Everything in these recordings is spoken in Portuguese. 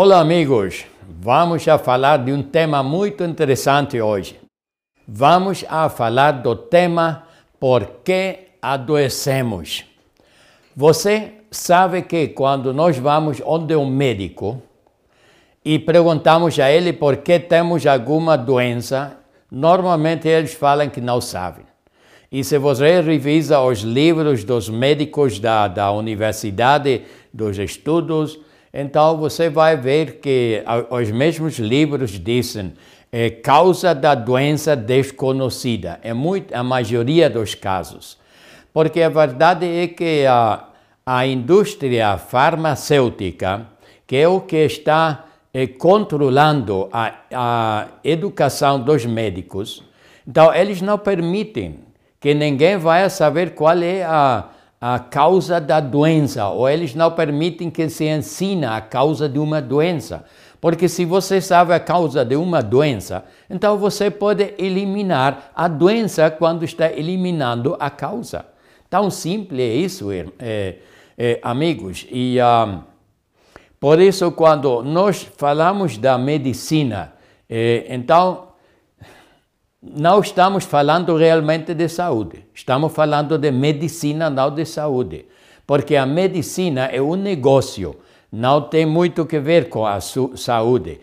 Olá, amigos. Vamos a falar de um tema muito interessante hoje. Vamos a falar do tema Por que adoecemos? Você sabe que quando nós vamos onde um médico e perguntamos a ele por que temos alguma doença, normalmente eles falam que não sabem. E se você revisa os livros dos médicos da, da universidade, dos estudos, então você vai ver que os mesmos livros dizem é, causa da doença desconhecida, é muito, a maioria dos casos. Porque a verdade é que a, a indústria farmacêutica, que é o que está é, controlando a, a educação dos médicos, então eles não permitem que ninguém vá saber qual é a, a causa da doença, ou eles não permitem que se ensine a causa de uma doença. Porque se você sabe a causa de uma doença, então você pode eliminar a doença quando está eliminando a causa. Tão simples é isso, é, é, amigos. E um, por isso, quando nós falamos da medicina, é, então não estamos falando realmente de saúde, estamos falando de medicina, não de saúde. Porque a medicina é um negócio, não tem muito que ver com a saúde.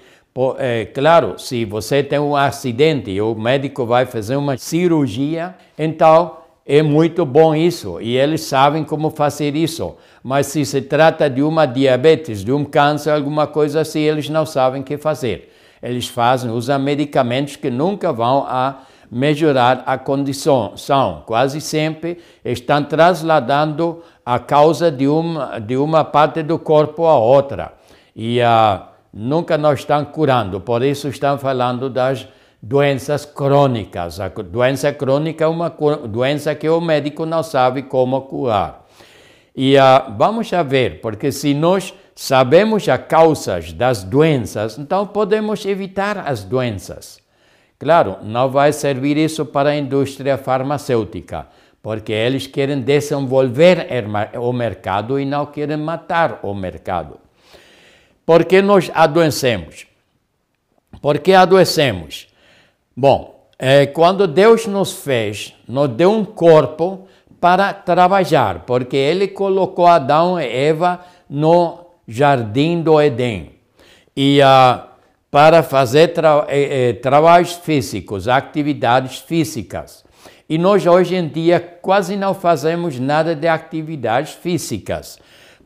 É, claro, se você tem um acidente e o médico vai fazer uma cirurgia, então é muito bom isso e eles sabem como fazer isso. Mas se se trata de uma diabetes, de um câncer, alguma coisa assim, eles não sabem o que fazer eles fazem, usam medicamentos que nunca vão a melhorar a condição. São, quase sempre, estão trasladando a causa de uma, de uma parte do corpo a outra. E uh, nunca nos estão curando, por isso estão falando das doenças crônicas. A doença crônica é uma doença que o médico não sabe como curar. E uh, vamos a ver, porque se nós sabemos as causas das doenças, então podemos evitar as doenças. Claro, não vai servir isso para a indústria farmacêutica, porque eles querem desenvolver o mercado e não querem matar o mercado. Por que nós adoecemos? Por que adoecemos? Bom, é, quando Deus nos fez, nos deu um corpo para trabalhar, porque Ele colocou Adão e Eva no Jardim do Éden. E uh, para fazer tra eh, eh, trabalhos físicos, atividades físicas. E nós hoje em dia quase não fazemos nada de atividades físicas,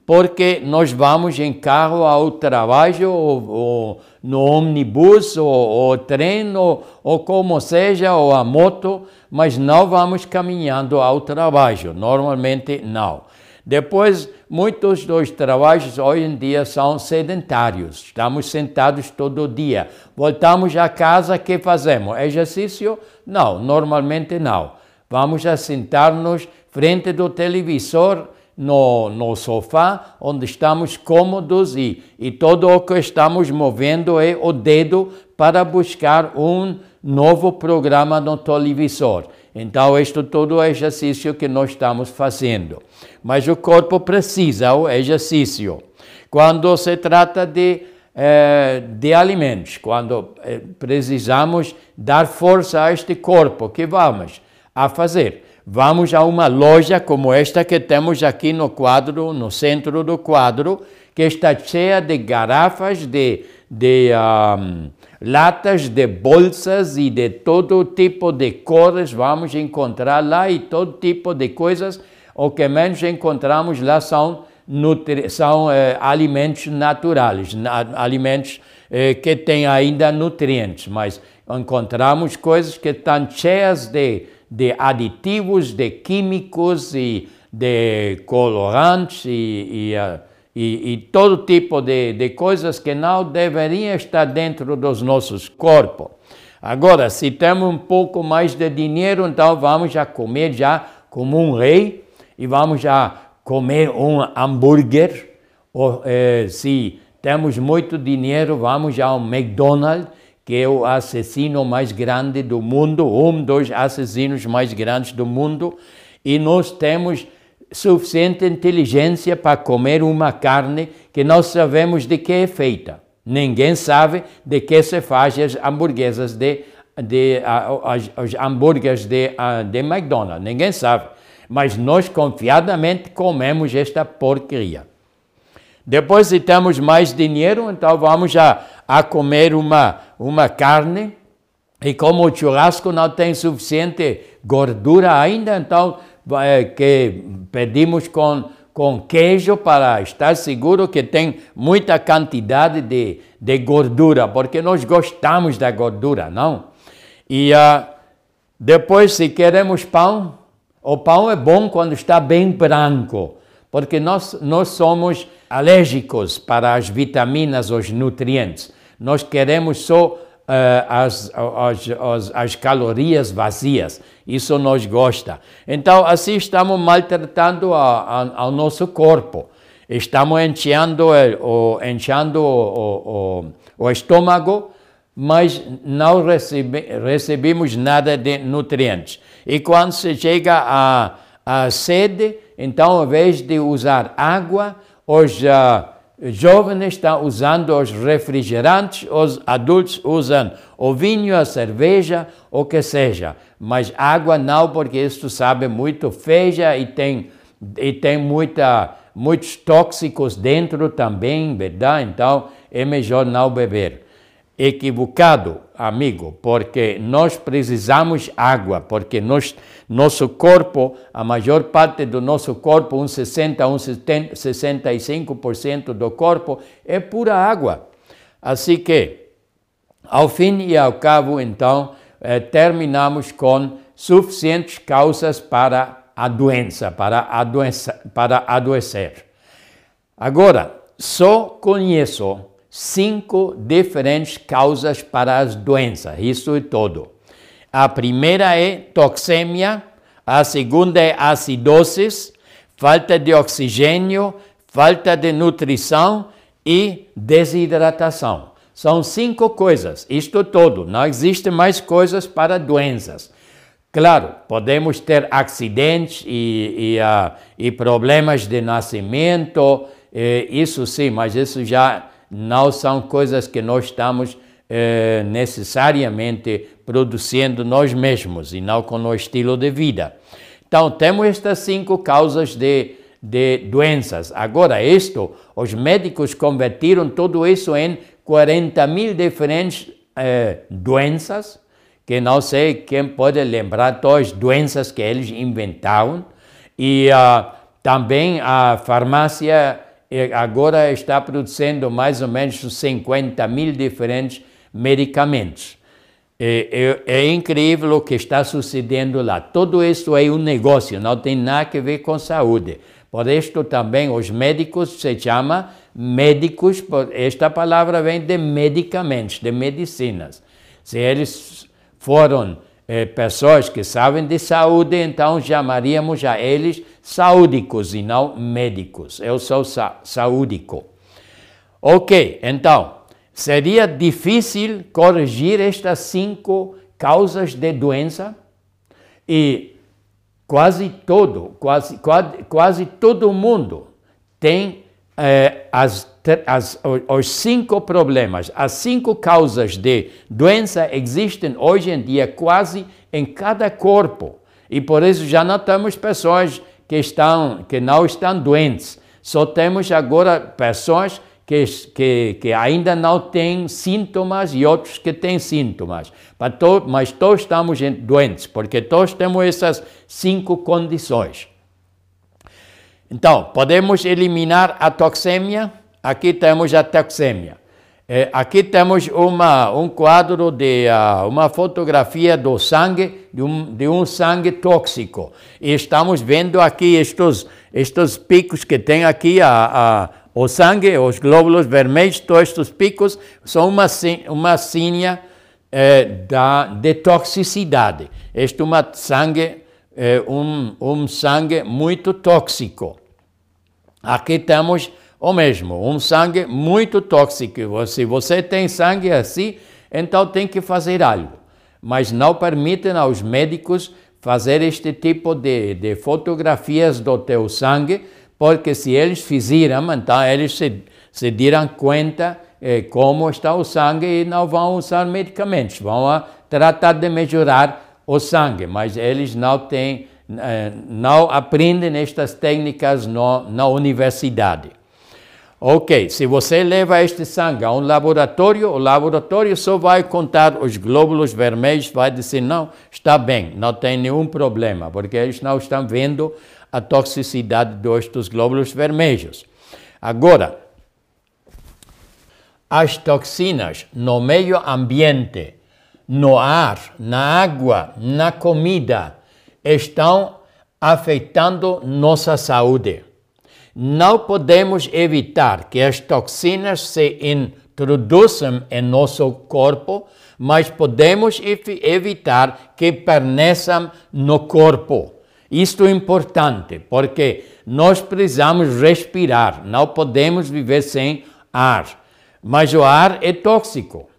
porque nós vamos em carro ao trabalho, ou, ou no ônibus, ou, ou trem, ou, ou como seja, ou a moto, mas não vamos caminhando ao trabalho, normalmente não. Depois, muitos dos trabalhos hoje em dia são sedentários. Estamos sentados todo dia. Voltamos a casa, que fazemos? Exercício? Não, normalmente não. Vamos a sentar-nos frente do televisor, no, no sofá, onde estamos cômodos e, e todo o que estamos movendo é o dedo para buscar um novo programa no televisor. Então, isto todo é exercício que nós estamos fazendo. Mas o corpo precisa o exercício. Quando se trata de, eh, de alimentos, quando eh, precisamos dar força a este corpo, que vamos a fazer? Vamos a uma loja como esta que temos aqui no quadro, no centro do quadro, que está cheia de garrafas, de, de um, latas de bolsas e de todo tipo de cores vamos encontrar lá e todo tipo de coisas. O que menos encontramos lá são, são eh, alimentos naturais, alimentos eh, que têm ainda nutrientes, mas encontramos coisas que estão cheias de, de aditivos, de químicos e de colorantes e, e uh, e, e todo tipo de, de coisas que não deveriam estar dentro dos nossos corpos. Agora, se temos um pouco mais de dinheiro, então vamos já comer já como um rei e vamos a comer um hambúrguer. Ou, eh, se temos muito dinheiro, vamos ao McDonald's, que é o assassino mais grande do mundo, um dos assassinos mais grandes do mundo, e nós temos suficiente inteligência para comer uma carne que nós sabemos de que é feita. Ninguém sabe de que se faz as hamburguesas de, de as, as hambúrgueres de, de McDonald's. Ninguém sabe. Mas nós confiadamente comemos esta porcaria. Depois, se temos mais dinheiro, então vamos a, a comer uma, uma carne. E como o churrasco não tem suficiente gordura ainda, então que pedimos com, com queijo para estar seguro que tem muita quantidade de, de gordura, porque nós gostamos da gordura, não? E uh, depois, se queremos pão, o pão é bom quando está bem branco, porque nós, nós somos alérgicos para as vitaminas, os nutrientes. Nós queremos só uh, as, as, as, as, calorias vazias. Isso nós gosta. Então, assim estamos maltratando a, a, ao nosso corpo. Estamos enchendo, o, enchendo o, o, o estômago, mas não recebe, recebemos nada de nutrientes. E quando se chega a, a sede, então, ao invés de usar água, os uh, jovens estão usando os refrigerantes, os adultos usam o vinho, a cerveja, o que seja. Mas água não, porque isso sabe muito feia e tem, e tem muita, muitos tóxicos dentro também, verdade? Então é melhor não beber equivocado, amigo, porque nós precisamos água, porque nós, nosso corpo, a maior parte do nosso corpo, uns 60, uns 70, 65% do corpo é pura água. Assim que, ao fim e ao cabo, então, eh, terminamos com suficientes causas para a doença, para, adoecer, para adoecer. Agora, só conheço cinco diferentes causas para as doenças, isso é todo. A primeira é toxemia, a segunda é acidose, falta de oxigênio, falta de nutrição e desidratação. São cinco coisas, isto todo, não existe mais coisas para doenças. Claro, podemos ter acidentes e, e, uh, e problemas de nascimento, eh, isso sim, mas isso já não são coisas que nós estamos eh, necessariamente produzindo nós mesmos e não com o estilo de vida. Então, temos estas cinco causas de, de doenças. Agora, isto, os médicos convertiram tudo isso em 40 mil diferentes eh, doenças, que não sei quem pode lembrar todas as doenças que eles inventaram, e uh, também a farmácia agora está produzindo mais ou menos 50 mil diferentes medicamentos. É, é, é, incrível o que está sucedendo lá. Tudo isso é um negócio, não tem nada a ver com saúde. Por isso também os médicos se chamam médicos, esta palavra vem de medicamentos, de medicinas. Se eles foram eh, pessoas que sabem de saúde, então chamaríamos a eles saúdicos e não médicos. Eu sou sa saúdico. Ok, então, seria difícil corrigir estas cinco causas de doença e quase todo, quase, quase, quase todo mundo tem eh, as as, os cinco problemas, as cinco causas de doença existem hoje em dia quase em cada corpo. E por isso já não temos pessoas que, estão, que não estão doentes. Só temos agora pessoas que, que, que ainda não têm sintomas e outros que têm sintomas. Mas todos estamos doentes, porque todos temos essas cinco condições. Então, podemos eliminar a toxemia? Aqui temos a toxemia. É, aqui temos uma, um quadro de uh, uma fotografia do sangue, de um, de um sangue tóxico. E estamos vendo aqui estes, estes picos que tem aqui, a, o sangue, os glóbulos vermelhos, todos estes picos, são uma, uma sínia é, da, de toxicidade. Este é um sangue é, um, um sangue muito tóxico. Aqui temos o mesmo, um sangue muito tóxico. Se você tem sangue assim, então tem que fazer algo. Mas não permitem aos médicos fazer este tipo de, de fotografias do teu sangue, porque se eles fizeram, então eles se, se dirão conta eh, como está o sangue e não vão usar medicamentos, vão tratar de melhorar o sangue, mas eles não têm, eh, não aprendem estas técnicas no, na universidade. Ok, se você leva este sangue a um laboratório, o laboratório só vai contar os glóbulos vermelhos, vai dizer, não, está bem, não tem nenhum problema, porque eles não estão vendo a toxicidade dos glóbulos vermelhos. Agora, as toxinas no meio ambiente, no ar, na água, na comida, estão afetando nossa saúde. Não podemos evitar que as toxinas se introduzam em nosso corpo, mas podemos evitar que permaneçam no corpo. Isto é importante, porque nós precisamos respirar, não podemos viver sem ar. Mas o ar é tóxico.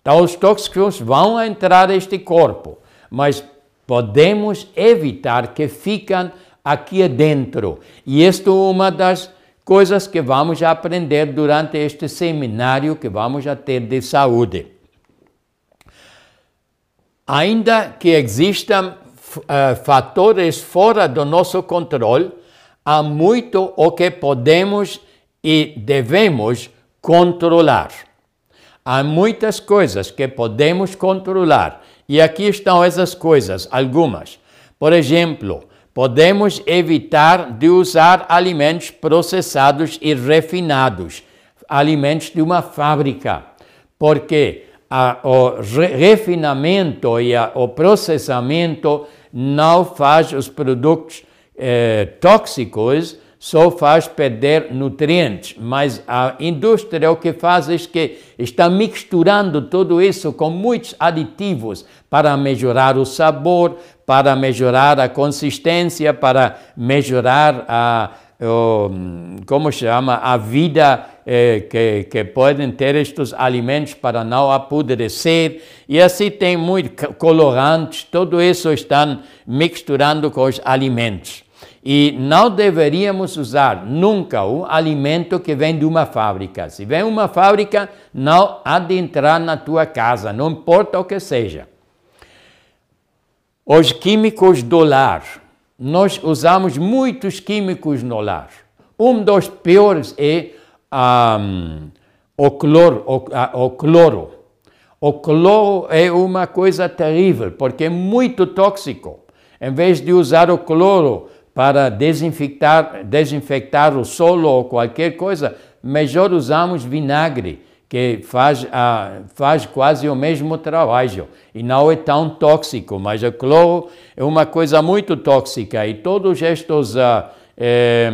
Então, os tóxicos vão entrar neste corpo, mas podemos evitar que fiquem aqui dentro. E isto é uma das coisas que vamos aprender durante este seminário que vamos ter de saúde. Ainda que existam fatores fora do nosso controle, há muito o que podemos e devemos controlar. Há muitas coisas que podemos controlar e aqui estão essas coisas, algumas. Por exemplo, podemos evitar de usar alimentos processados e refinados, alimentos de uma fábrica, porque a, o refinamento e a, o processamento não faz os produtos eh, tóxicos, só faz perder nutrientes, mas a indústria o que faz é que está misturando tudo isso com muitos aditivos para melhorar o sabor, para melhorar a consistência, para melhorar a, como chama, a vida eh, que, que podem ter estes alimentos para não apodrecer. E assim tem muitos colorantes, tudo isso estão misturando com os alimentos. E não deveríamos usar nunca um alimento que vem de uma fábrica. Se vem uma fábrica, não há de entrar na tua casa, não importa o que seja. Os químicos do lar. Nós usamos muitos químicos no lar. Um dos piores é um, o, cloro, o, o cloro. O cloro é uma coisa terrível, porque é muito tóxico. Em vez de usar o cloro para desinfectar, desinfectar o solo ou qualquer coisa, melhor usamos vinagre, que faz, ah, faz quase o mesmo trabalho e não é tão tóxico, mas o cloro é uma coisa muito tóxica e todos estes ah, eh,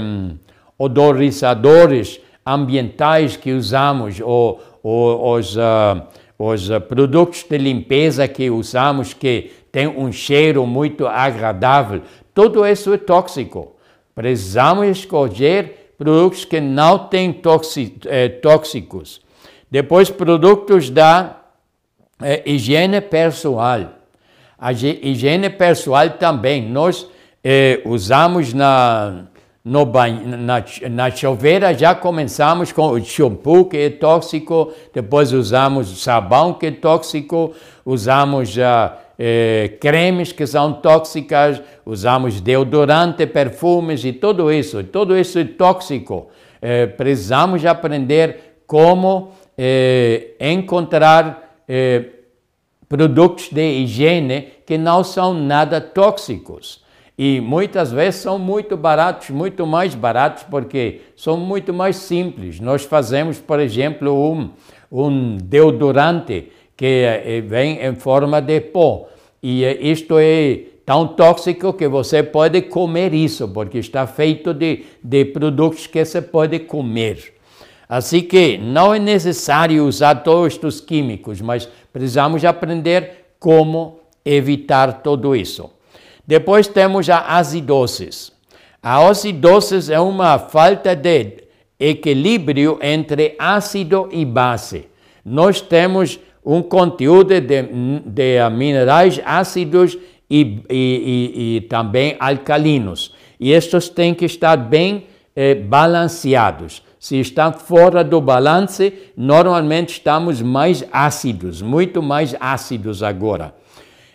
odorizadores ambientais que usamos, ou, ou os, uh, os produtos de limpeza que usamos, que tem um cheiro muito agradável, tudo isso é tóxico. Precisamos escolher produtos que não têm é, tóxicos. Depois, produtos da é, higiene pessoal. A higiene pessoal também. Nós é, usamos na, no banho, na, na chuveira, já começamos com o shampoo, que é tóxico, depois usamos sabão, que é tóxico, usamos já. Uh, eh, cremes que são tóxicas, usamos deodorante, perfumes e tudo isso. Tudo isso é tóxico. Eh, precisamos aprender como eh, encontrar eh, produtos de higiene que não são nada tóxicos. E muitas vezes são muito baratos, muito mais baratos, porque são muito mais simples. Nós fazemos, por exemplo, um, um deodorante que eh, vem em forma de pó. E isto é tão tóxico que você pode comer isso, porque está feito de, de produtos que você pode comer. Assim que não é necessário usar todos estes químicos, mas precisamos aprender como evitar tudo isso. Depois temos a acidose. A acidose é uma falta de equilíbrio entre ácido e base. Nós temos um conteúdo de, de minerais ácidos e, e, e, e, também alcalinos. E estes têm que estar bem eh, balanceados. Se estão fora do balance, normalmente estamos mais ácidos, muito mais ácidos agora.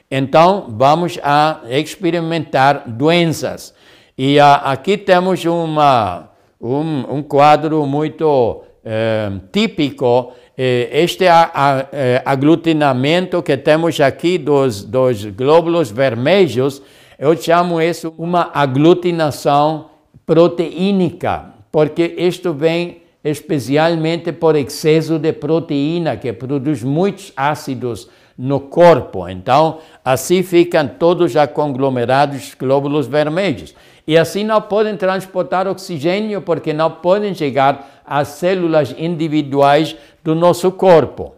Então, vamos a experimentar doenças. E a, aqui temos uma, um, um quadro muito eh, típico. Eh, este a, a, eh, aglutinamento que temos aqui dos, dos glóbulos vermelhos, eu chamo isso uma aglutinação proteínica, porque isto vem especialmente por excesso de proteína, que produz muitos ácidos no corpo. Então, assim ficam todos já conglomerados glóbulos vermelhos. E assim não podem transportar oxigênio porque não podem chegar às células individuais do nosso corpo.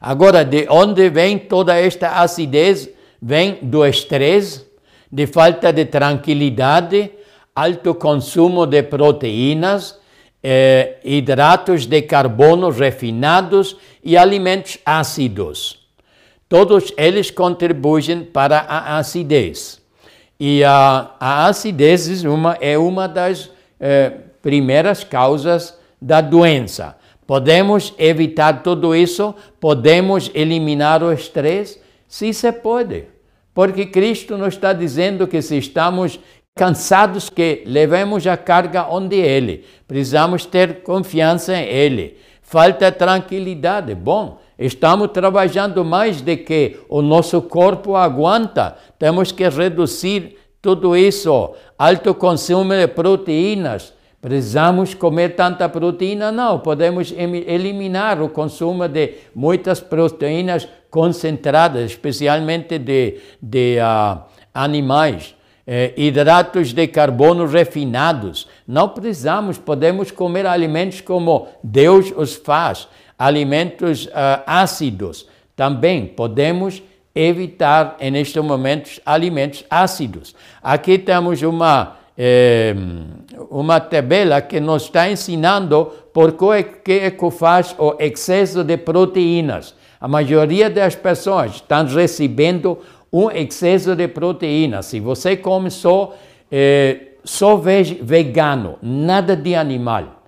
Agora, de onde vem toda esta acidez? Vem do estresse, de falta de tranquilidade, alto consumo de proteínas, eh, hidratos de carbono refinados e alimentos ácidos. Todos eles contribuem para a acidez. E a, a acidez uma, é uma das eh, primeiras causas da doença. Podemos evitar tudo isso? Podemos eliminar o estresse? Sim, se pode. Porque Cristo nos está dizendo que se estamos cansados que levemos a carga onde Ele. Precisamos ter confiança em Ele. Falta tranquilidade. Bom, estamos trabalhando mais do que o nosso corpo aguenta. Temos que reduzir tudo isso. Alto consumo de proteínas. Precisamos comer tanta proteína? Não, podemos eliminar o consumo de muitas proteínas concentradas, especialmente de, de uh, animais eh, hidratos de carbono refinados. Não precisamos, podemos comer alimentos como Deus os faz, alimentos uh, ácidos. Também podemos evitar, nestes momentos, alimentos ácidos. Aqui temos uma, eh, uma tabela que nos está ensinando por que é que faz o excesso de proteínas. A maioria das pessoas estão recebendo um excesso de proteína. Se você come só, eh, só vegano, nada de animal,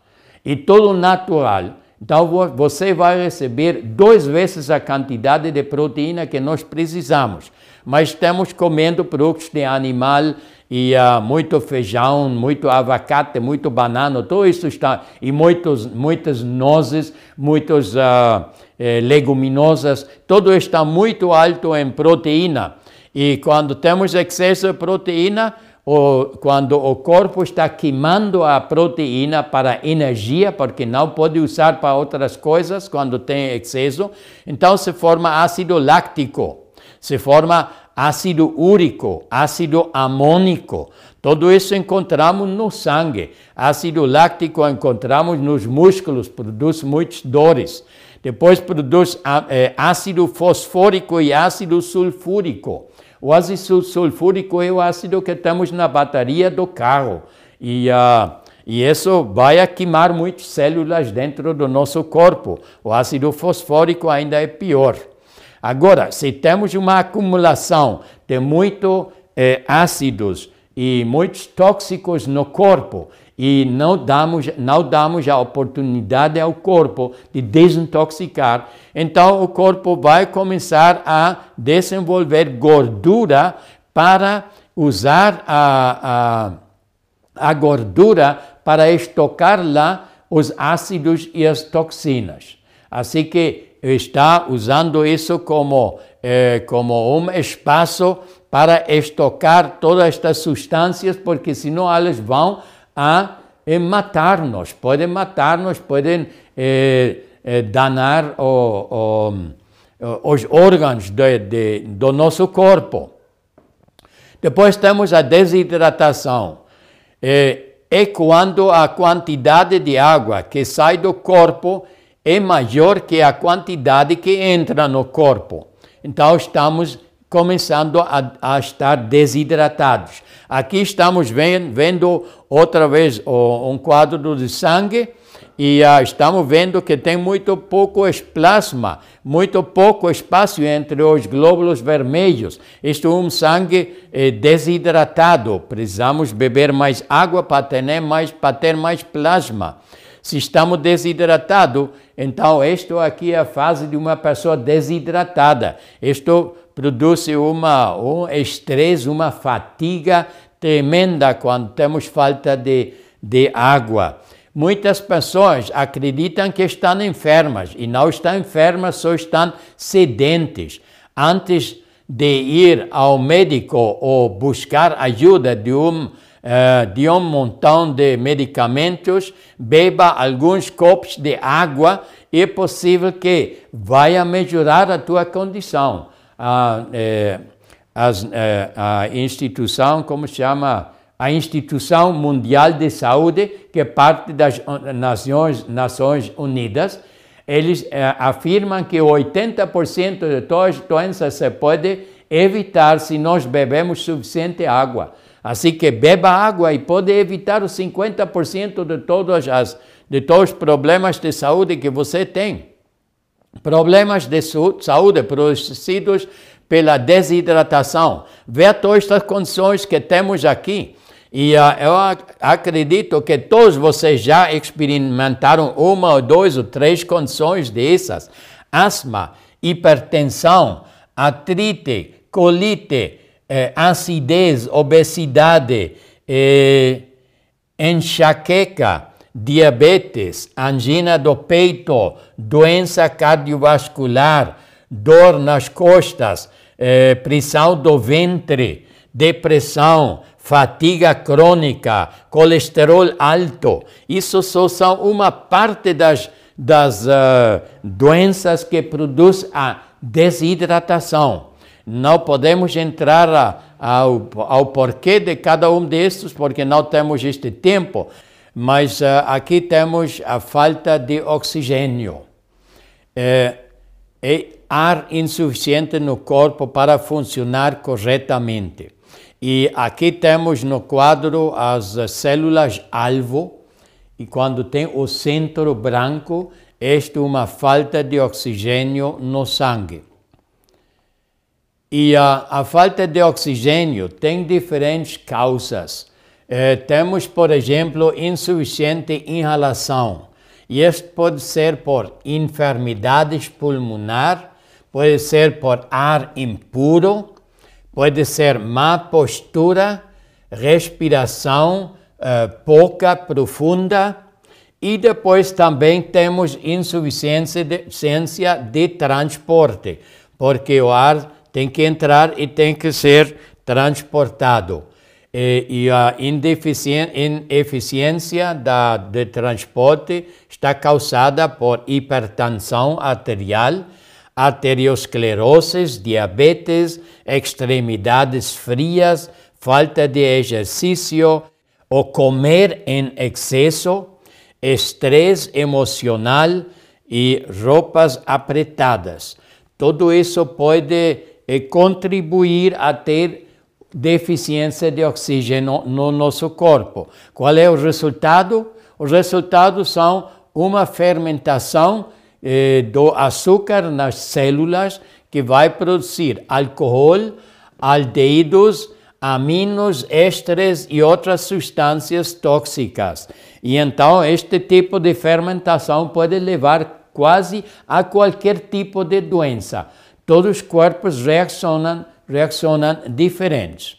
e tudo natural, então você vai receber duas vezes a quantidade de proteína que nós precisamos. Mas estamos comendo produtos de animal e uh, muito feijão, muito abacate, muito banana, tudo isso está, e muitos, muitas nozes, muitas uh, eh, leguminosas, tudo está muito alto em proteína. E quando temos excesso de proteína, ou quando o corpo está queimando a proteína para energia, porque não pode usar para outras coisas quando tem excesso, então se forma ácido láctico, se forma ácido úrico, ácido amônico. Tudo isso encontramos no sangue. Ácido láctico encontramos nos músculos, produz muitas dores. Depois produz é, ácido fosfórico e ácido sulfúrico. O ácido sulfúrico é o ácido que temos na bateria do carro. E, uh, e isso vai queimar muitas células dentro do nosso corpo. O ácido fosfórico ainda é pior. Agora, se temos uma acumulação de muitos eh, ácidos e muitos tóxicos no corpo, e não damos, não damos a oportunidade ao corpo de desintoxicar, então o corpo vai começar a desenvolver gordura para usar a, a, a gordura para estocar lá os ácidos e as toxinas. Assim que está usando isso como, eh, como um espaço para estocar todas estas substâncias, porque senão elas vão a eh, matar-nos, podem matar-nos, podem eh, eh, danar o, o, os órgãos de, de, do nosso corpo. Depois temos a desidratação. É, é quando a quantidade de água que sai do corpo é maior que a quantidade que entra no corpo. Então estamos começando a, a estar desidratados. Aqui estamos vendo outra vez um quadro de sangue e uh, estamos vendo que tem muito pouco plasma, muito pouco espaço entre os glóbulos vermelhos. Isto é um sangue eh, desidratado. Precisamos beber mais água para ter mais, para ter mais plasma. Se estamos desidratados, então isto aqui é a fase de uma pessoa desidratada. Isto produz uma, um estresse, uma fatiga tremenda quando temos falta de, de água. Muitas pessoas acreditam que estão enfermas e não estão enfermas, só estão sedentes. Antes de ir ao médico ou buscar ajuda de um, uh, de um montão de medicamentos, beba alguns copos de água é possível que vai melhorar a tua condição. A, eh, eh, a instituição, como se chama? a Instituição Mundial de Saúde, que é parte das Nações, Nações Unidas, eles eh, afirmam que 80% de todas as doenças se pode evitar se nós bebemos suficiente água. Assim que beba água e pode evitar os 50% de todas as de todos os problemas de saúde que você tem. Problemas de saúde produzidos pela desidratação. Vê todas estas condições que temos aqui. E uh, eu acredito que todos vocês já experimentaram uma ou duas ou três condições dessas: asma, hipertensão, artrite, colite, eh, acidez, obesidade, eh, enxaqueca, diabetes, angina do peito, doença cardiovascular, dor nas costas, eh, pressão do ventre, depressão, fatiga crônica, colesterol alto. Isso só são uma parte das, das uh, doenças que produz a desidratação. Não podemos entrar ao, ao porquê de cada um destes, porque não temos este tempo. Mas uh, aqui temos a falta de oxigênio. É, é ar insuficiente no corpo para funcionar corretamente. E aqui temos no quadro as células-alvo, e quando tem o centro branco, esta é uma falta de oxigênio no sangue. E a, a falta de oxigênio tem diferentes causas. Eh, temos, por exemplo, insuficiente inalação. E isto pode ser por enfermidades pulmonar, pode ser por ar impuro, Pode ser má postura, respiração uh, pouca, profunda, e depois também temos insuficiência de, de transporte, porque o ar tem que entrar e tem que ser transportado. E, e a ineficiência da, de transporte está causada por hipertensão arterial, arteriosclerose, diabetes, extremidades frias, falta de exercício o comer em excesso, estresse emocional e roupas apretadas. Tudo isso pode eh, contribuir a ter deficiência de oxigênio no nosso corpo. Qual é o resultado? Os resultados são uma fermentação eh, do açúcar nas células que vai produzir álcool, aldeídos, aminos, ésteres e outras substâncias tóxicas. E então este tipo de fermentação pode levar quase a qualquer tipo de doença. Todos os corpos reaccionam, reaccionam diferentes.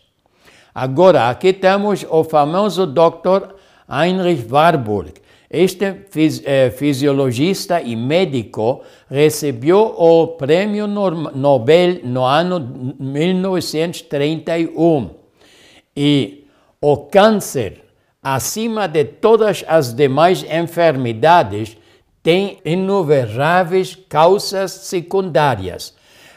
Agora, aqui temos o famoso Dr. Heinrich Warburg, este eh, fisiologista e médico recebeu o Prêmio Nobel no ano 1931. E o câncer, acima de todas as demais enfermidades, tem inumeráveis causas secundárias,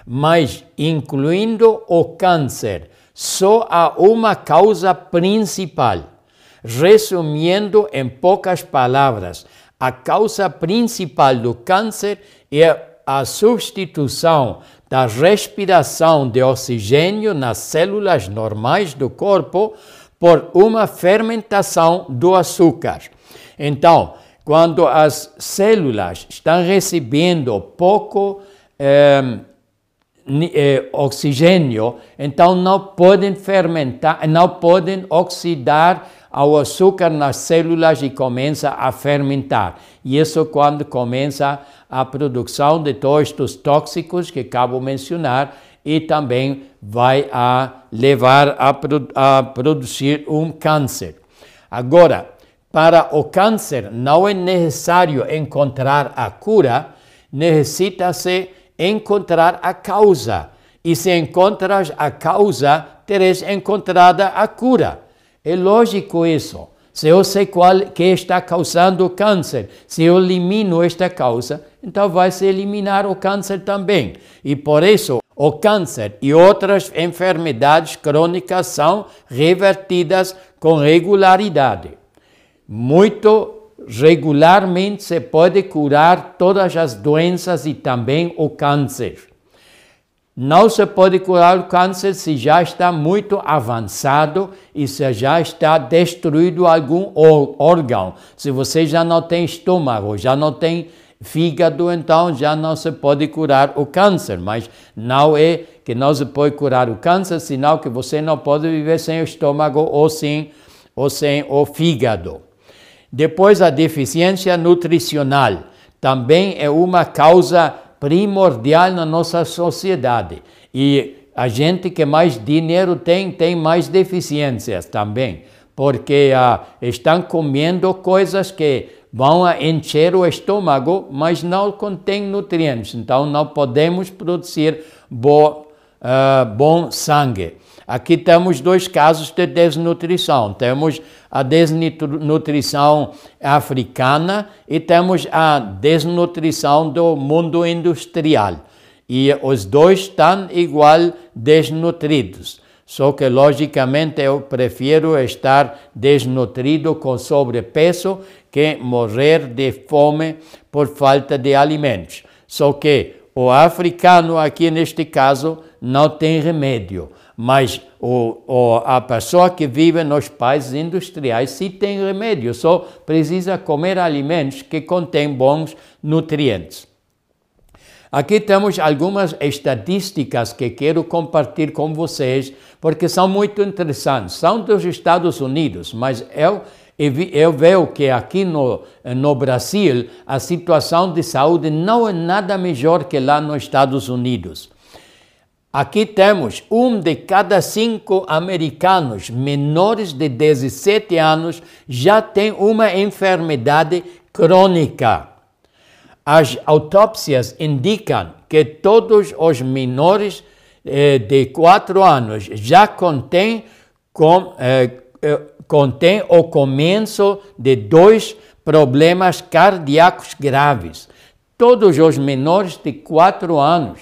mas incluindo o câncer, só há uma causa principal Resumindo em poucas palavras, a causa principal do câncer é a substituição da respiração de oxigênio nas células normais do corpo por uma fermentação do açúcar. Então, quando as células estão recebendo pouco eh, oxigênio, então não podem fermentar, não podem oxidar ao açúcar nas células e começa a fermentar. E isso quando começa a produção de todos os tóxicos que acabo de mencionar e também vai a levar a, a produzir um câncer. Agora, para o câncer não é necessário encontrar a cura, necessita-se encontrar a causa. E se encontras a causa, teres encontrada a cura. É lógico isso. Se eu sei qual que está causando o câncer, se eu elimino esta causa, então vai se eliminar o câncer também. E por isso, o câncer e outras enfermidades crônicas são revertidas com regularidade. Muito regularmente se pode curar todas as doenças e também o câncer. Não se pode curar o câncer se já está muito avançado e se já está destruído algum órgão. Se você já não tem estômago, já não tem fígado, então já não se pode curar o câncer. Mas não é que não se pode curar o câncer, senão que você não pode viver sem o estômago ou sem, ou sem o fígado. Depois, a deficiência nutricional também é uma causa primordial na nossa sociedade. E a gente que mais dinheiro tem, tem mais deficiências também, porque ah, estão comendo coisas que vão encher o estômago, mas não contêm nutrientes. Então, não podemos produzir bo, uh, bom sangue. Aqui temos dois casos de desnutrição. Temos a desnutrição africana e temos a desnutrição do mundo industrial. E os dois estão igual desnutridos. Só que, logicamente, eu prefiro estar desnutrido com sobrepeso que morrer de fome por falta de alimentos. Só que o africano, aqui neste caso, não tem remédio mas o, o, a pessoa que vive nos países industriais sim tem remédio, só precisa comer alimentos que contêm bons nutrientes. Aqui temos algumas estatísticas que quero compartilhar com vocês, porque são muito interessantes. São dos Estados Unidos, mas eu, eu vejo que aqui no, no Brasil a situação de saúde não é nada melhor que lá nos Estados Unidos. Aqui temos um de cada cinco americanos menores de 17 anos já tem uma enfermidade crônica. As autópsias indicam que todos os menores eh, de 4 anos já contêm, com, eh, eh, contém o começo de dois problemas cardíacos graves. Todos os menores de 4 anos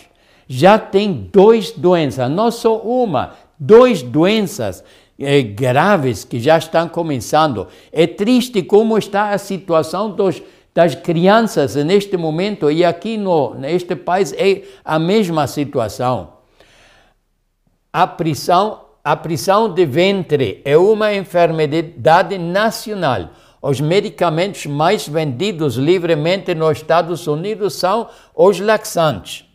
já tem duas doenças, não só uma, duas doenças é, graves que já estão começando. É triste como está a situação dos, das crianças neste momento e aqui no, neste país é a mesma situação. A prisão, a prisão de ventre é uma enfermidade nacional. Os medicamentos mais vendidos livremente nos Estados Unidos são os laxantes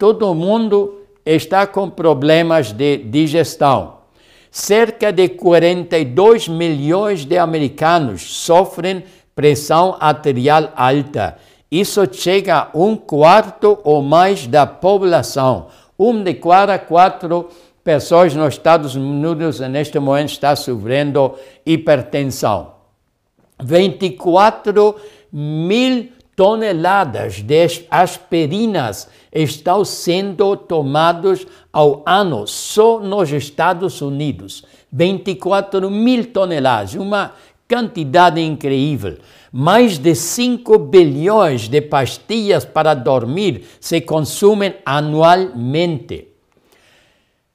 todo mundo está com problemas de digestão. Cerca de 42 milhões de americanos sofrem pressão arterial alta. Isso chega a um quarto ou mais da população. Um de cada quatro pessoas nos Estados Unidos neste momento está sofrendo hipertensão. 24 mil toneladas de aspirinas estão sendo tomados ao ano só nos Estados Unidos. 24 mil toneladas, uma quantidade incrível. Mais de 5 bilhões de pastilhas para dormir se consumem anualmente.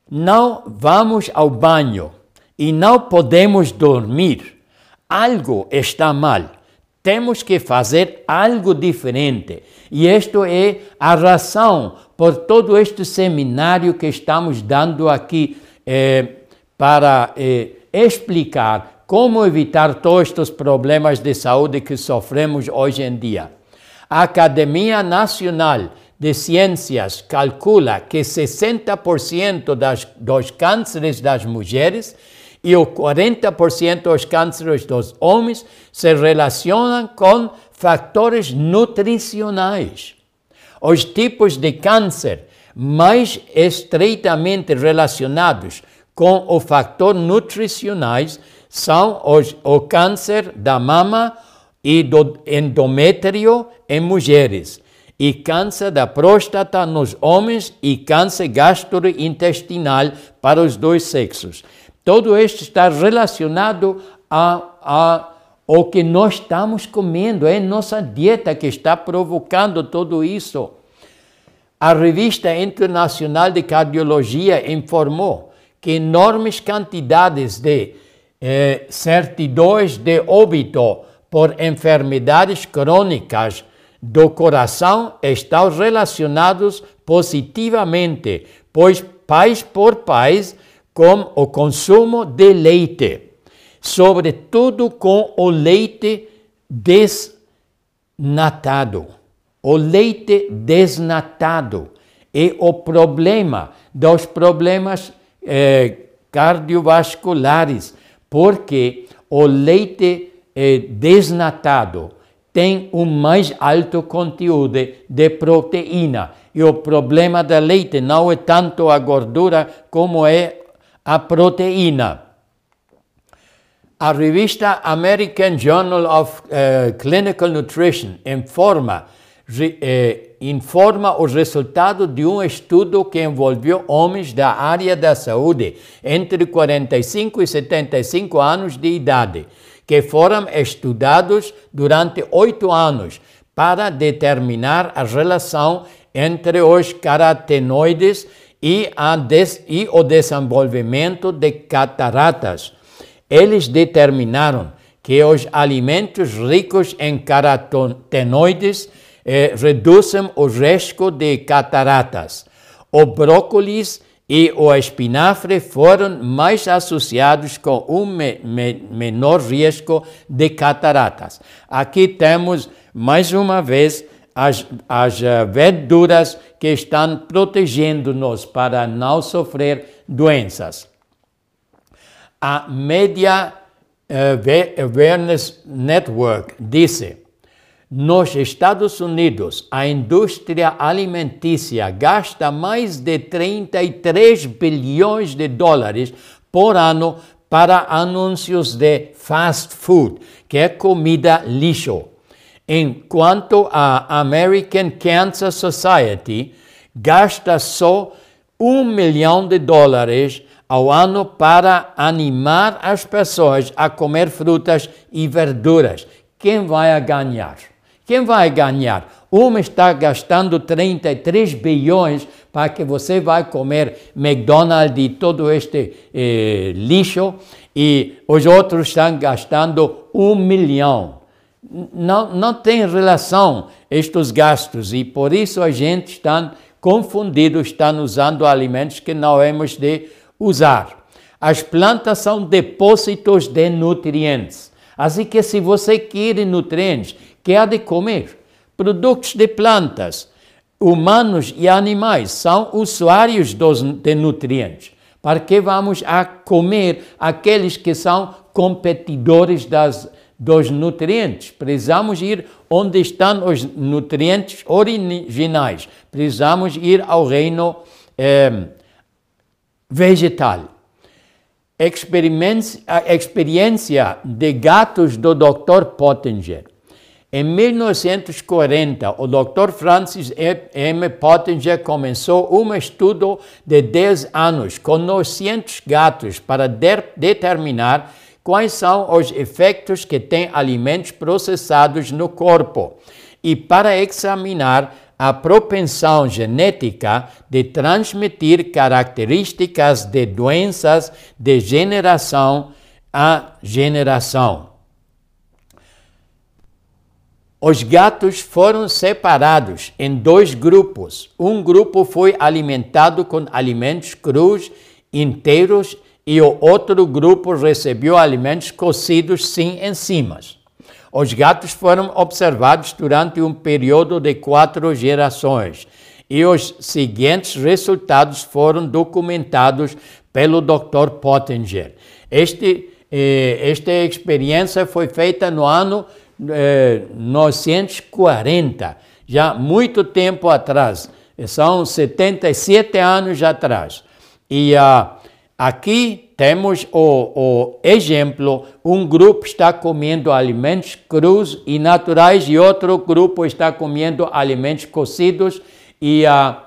Não vamos ao banho e não podemos dormir. Algo está mal Temos que fazer algo diferente. E isto é a razão por todo este seminário que estamos dando aqui eh, para eh, explicar como evitar todos estes problemas de saúde que sofremos hoje em dia. A Academia Nacional de Ciências calcula que 60% das, dos cânceres das mulheres e o 40% dos cânceres dos homens se relacionam com fatores nutricionais. Os tipos de câncer mais estreitamente relacionados com o fator nutricionais são os, o câncer da mama e do endométrio em mulheres, e câncer da próstata nos homens e câncer gastrointestinal para os dois sexos. Todo isto está relacionado a, a o que nós estamos comendo, é nossa dieta que está provocando tudo isso. A revista internacional de cardiologia informou que enormes quantidades de eh, certidões de óbito por enfermidades crônicas do coração estão relacionados positivamente, pois pais por pais com o consumo de leite, sobretudo com o leite desnatado. O leite desnatado é o problema dos problemas eh, cardiovasculares, porque o leite eh, desnatado tem um mais alto conteúdo de proteína. E o problema da leite não é tanto a gordura como é a proteína. A revista American Journal of uh, Clinical Nutrition informa, re, eh, informa os resultados de um estudo que envolveu homens da área da saúde entre 45 e 75 anos de idade, que foram estudados durante oito anos para determinar a relação entre os carotenoides e, des, e o desenvolvimento de cataratas. Eles determinaram que os alimentos ricos em carotenoides eh, reduzem o risco de cataratas. O brócolis e o espinafre foram mais associados com um me, me, menor risco de cataratas. Aqui temos, mais uma vez, as, as uh, verduras que estão protegendo-nos para não sofrer doenças. A Media uh, Awareness Network disse: nos Estados Unidos, a indústria alimentícia gasta mais de 33 bilhões de dólares por ano para anúncios de fast food, que é comida lixo enquanto a American Cancer Society gasta só um milhão de dólares ao ano para animar as pessoas a comer frutas e verduras. Quem vai ganhar? Quem vai ganhar? Um está gastando 33 bilhões para que você vai comer McDonald's e todo este eh, lixo, e os outros estão gastando um milhão não, não tem relação estes gastos e por isso a gente está confundido, está usando alimentos que não hemos de usar. As plantas são depósitos de nutrientes. Assim que se você quer nutrientes, que há de comer? Produtos de plantas, humanos e animais são usuários dos, de nutrientes. Para que vamos a comer aqueles que são competidores das dos nutrientes. Precisamos ir onde estão os nutrientes originais. Precisamos ir ao reino eh, vegetal. A experiência de gatos do Dr. Pottinger. Em 1940, o Dr. Francis M. Pottinger começou um estudo de 10 anos com 900 gatos para de determinar quais são os efeitos que têm alimentos processados no corpo e para examinar a propensão genética de transmitir características de doenças de geração a geração. Os gatos foram separados em dois grupos. Um grupo foi alimentado com alimentos crus inteiros e o outro grupo recebeu alimentos cocidos sem enzimas. Os gatos foram observados durante um período de quatro gerações e os seguintes resultados foram documentados pelo Dr. Pottinger. Este, eh, esta experiência foi feita no ano eh, 1940, já muito tempo atrás, são 77 anos atrás. E ah, aqui temos o, o, exemplo: um grupo está comendo alimentos crus e naturais e outro grupo está comendo alimentos cocidos e, uh,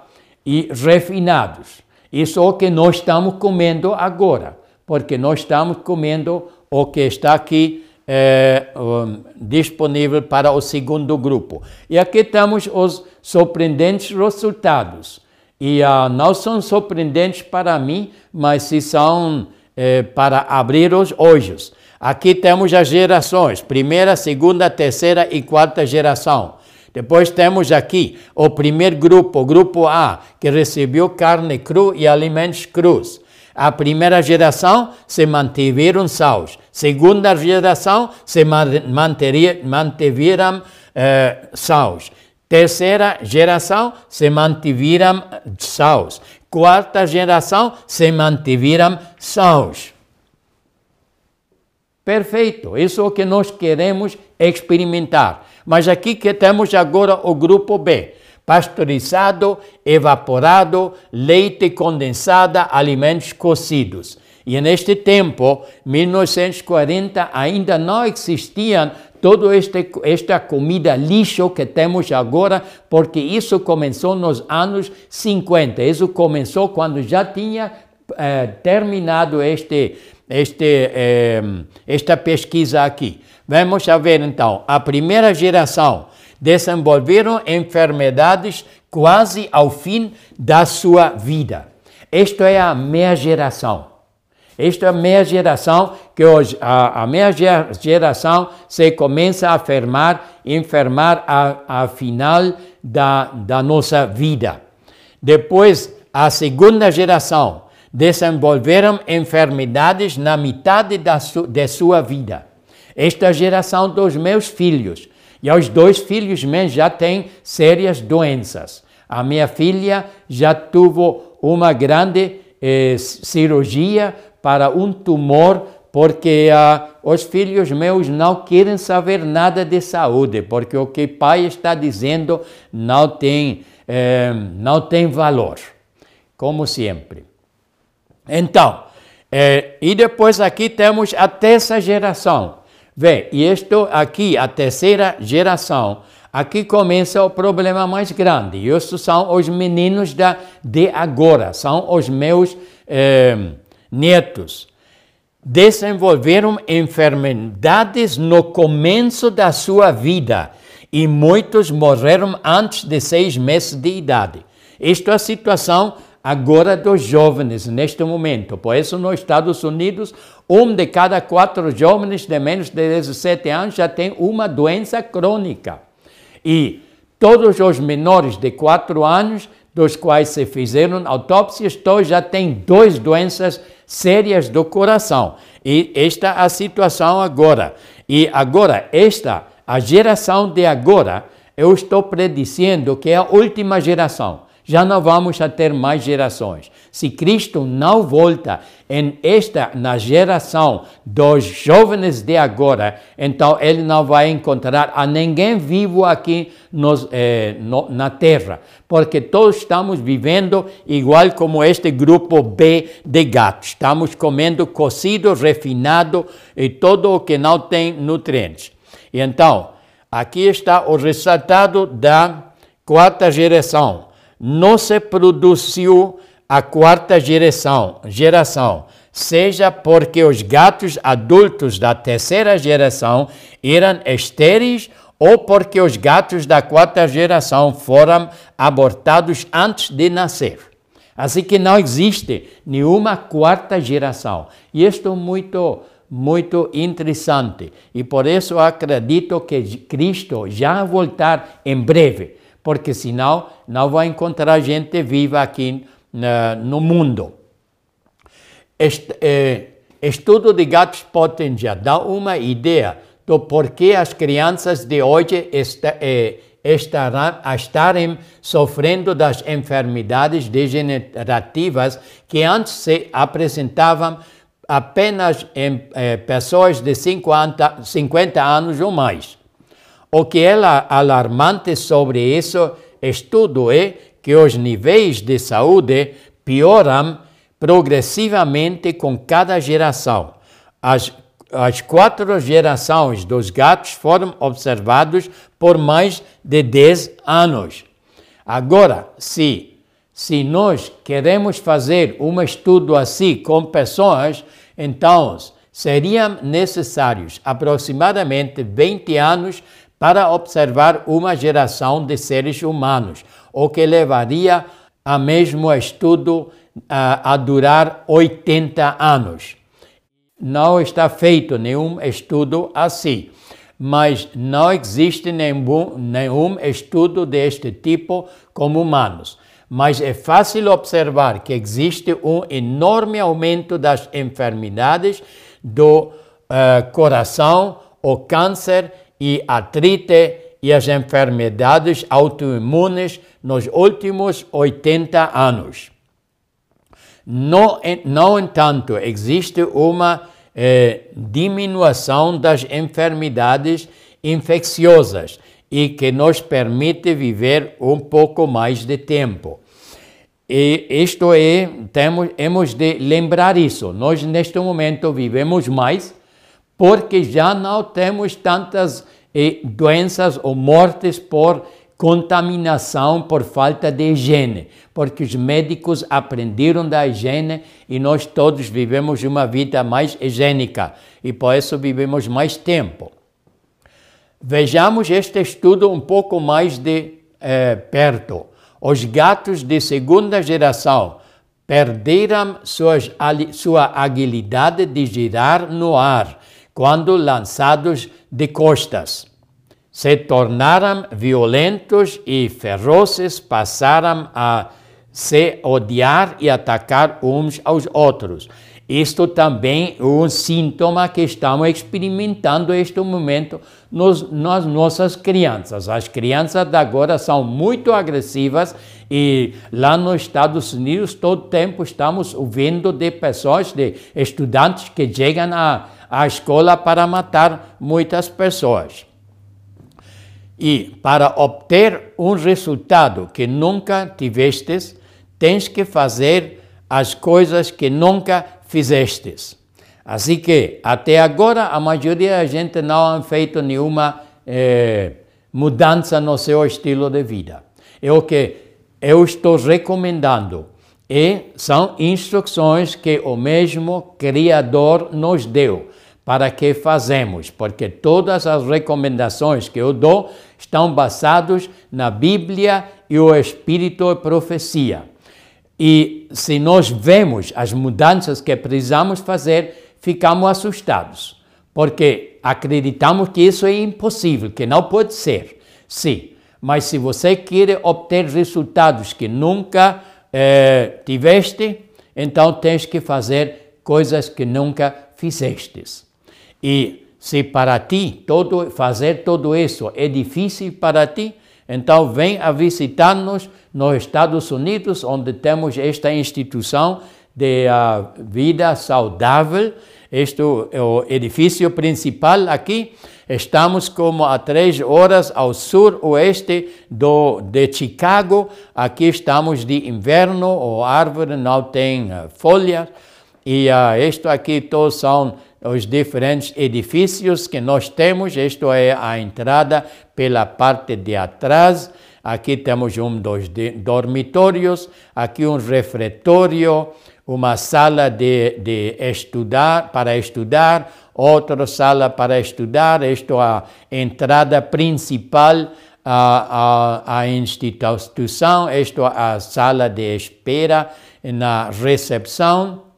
e refinados. Isso é o que nós estamos comendo agora, porque nós estamos comendo o que está aqui é, um, disponível para o segundo grupo. E aqui temos os surpreendentes resultados. E uh, não são surpreendentes para mim, mas se são é, para abrir os olhos. Aqui temos as gerações: primeira, segunda, terceira e quarta geração. Depois temos aqui o primeiro grupo, o grupo A, que recebeu carne cru e alimentos crus. A primeira geração se mantiveram sãos. Segunda geração se mantiveram eh, sãos. Terceira geração se mantiveram sãos. Quarta geração se mantiveram sãos. Perfeito, isso é o que nós queremos experimentar. Mas aqui que temos agora o grupo B: pasteurizado, evaporado, leite condensado, alimentos cocidos. E neste tempo, 1940, ainda não existiam toda este, esta comida lixo que temos agora, porque isso começou nos anos 50. Isso começou quando já tinha eh, terminado este, este, eh, esta pesquisa aqui. Vamos ver então. A primeira geração desenvolveram enfermidades quase ao fim da sua vida. Esta é a minha geração. Esta é a minha geração, que hoje, a, a minha geração se começa a enfermar, enfermar a, a final da, da nossa vida. Depois, a segunda geração desenvolveram enfermidades na metade da su, de sua vida. Esta geração dos meus filhos, e os dois filhos meus já têm sérias doenças. A minha filha já teve uma grande eh, cirurgia para um tumor, porque ah, os filhos meus não querem saber nada de saúde, porque o que pai está dizendo não tem, eh, não tem valor, como sempre. Então, eh, e depois aqui temos a terceira geração. Vê, e isto aqui, a terceira geração, aqui começa o problema mais grande. Estes são os meninos da, de agora, são os meus eh, netos. Desenvolveram enfermidades no começo da sua vida e muitos morreram antes de seis meses de idade. Esta é a situação agora dos jovens neste momento. Por isso, nos Estados Unidos, um de cada quatro jovens de menos de 17 anos já tem uma doença crônica. E todos os menores de 4 anos, dos quais se fizeram autópsias, todos já têm duas doenças sérias do coração. E esta é a situação agora. E agora, esta, a geração de agora, eu estou predizendo que é a última geração já não vamos ter mais gerações. Se Cristo não volta em esta na geração dos jovens de agora, então ele não vai encontrar a ninguém vivo aqui nos, eh, no, na Terra, porque todos estamos vivendo igual como este grupo B de gatos. Estamos comendo cocido, refinado e todo o que não tem nutrientes. E então, aqui está o resultado da quarta geração não se produziu a quarta geração, geração, seja porque os gatos adultos da terceira geração eram estéreis ou porque os gatos da quarta geração foram abortados antes de nascer. Assim que não existe nenhuma quarta geração. E isto é muito, muito interessante. E por isso acredito que Cristo já voltar em breve, porque senão não vai encontrar gente viva aqui uh, no mundo. Este, eh, estudo de gatos já dá uma ideia do porquê as crianças de hoje está, eh, estarão, estarem sofrendo das enfermidades degenerativas que antes se apresentavam apenas em eh, pessoas de 50, 50 anos ou mais. O que é alarmante sobre esse estudo é que os níveis de saúde pioram progressivamente com cada geração. As, as quatro gerações dos gatos foram observados por mais de 10 anos. Agora, se, se nós queremos fazer um estudo assim com pessoas, então seriam necessários aproximadamente 20 anos para observar uma geração de seres humanos, o que levaria a mesmo estudo a, a durar 80 anos. Não está feito nenhum estudo assim, mas não existe nenhum, nenhum estudo deste tipo com humanos. Mas é fácil observar que existe um enorme aumento das enfermidades do uh, coração, o câncer e artrite e as enfermidades autoimunes nos últimos 80 anos. No, no entanto, existe uma eh, diminuição das enfermidades infecciosas e que nos permite viver um pouco mais de tempo. E isto é, temos, temos de lembrar isso. Nós, neste momento, vivemos mais porque já não temos tantas eh, doenças ou mortes por contaminação por falta de higiene, porque os médicos aprenderam da higiene e nós todos vivemos uma vida mais higiênica e por isso vivemos mais tempo. Vejamos este estudo um pouco mais de eh, perto. Os gatos de segunda geração perderam suas, sua agilidade de girar no ar quando lançados de costas se tornaram violentos e ferozes, passaram a se odiar e atacar uns aos outros. Isto também é um sintoma que estamos experimentando neste momento nos, nas nossas crianças. As crianças agora são muito agressivas e lá nos Estados Unidos todo tempo estamos ouvindo de pessoas, de estudantes que chegam à, à escola para matar muitas pessoas. E para obter um resultado que nunca tivestes, tens que fazer as coisas que nunca fizestes. Assim que, até agora, a maioria da gente não ha feito nenhuma eh, mudança no seu estilo de vida. É o que eu estou recomendando. E são instruções que o mesmo Criador nos deu para que fazemos, porque todas as recomendações que eu dou estão basadas na Bíblia e o Espírito e profecia. E se nós vemos as mudanças que precisamos fazer, ficamos assustados, porque acreditamos que isso é impossível, que não pode ser. Sim, mas se você quer obter resultados que nunca eh, tiveste, então tens que fazer coisas que nunca fizestes. E se para ti todo, fazer tudo isso é difícil para ti, então vem a visitar-nos nos Estados Unidos, onde temos esta instituição de uh, vida saudável. Este é o edifício principal aqui. Estamos como a três horas ao sul-oeste de Chicago. Aqui estamos de inverno, a árvore não tem uh, folhas. E uh, isto aqui todos são os diferentes edifícios que nós temos. Isto é a entrada pela parte de atrás. Aqui temos um dos dormitórios, aqui um refeitório, uma sala de, de estudar, para estudar, outra sala para estudar. Isto é a entrada principal à, à, à instituição. Isto é a sala de espera na recepção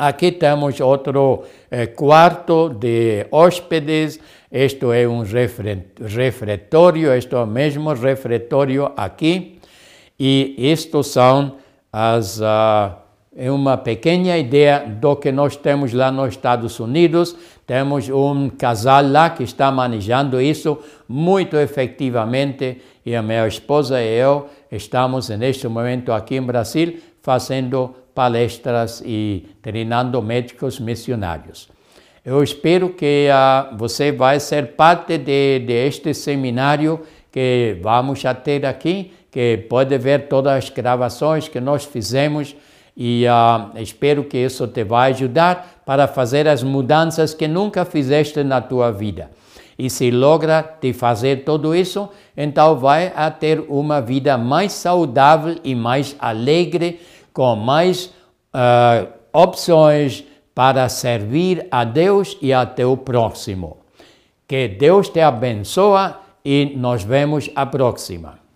Aqui temos outro eh, quarto de hóspedes. Isto é um refeitório, este é o mesmo refeitório aqui. E isto são as, uh, é uma pequena ideia do que nós temos lá nos Estados Unidos. Temos um casal lá que está manejando isso muito efetivamente e a minha esposa e eu estamos neste momento aqui em Brasil fazendo palestras e treinando médicos missionários. Eu espero que uh, você vai ser parte de, de este seminário que vamos a ter aqui, que pode ver todas as gravações que nós fizemos e uh, espero que isso te vai ajudar para fazer as mudanças que nunca fizeste na tua vida. E se logra te fazer tudo isso, então vai a ter uma vida mais saudável e mais alegre, com mais uh, opções para servir a Deus e a teu próximo. Que Deus te abençoe e nos vemos a próxima.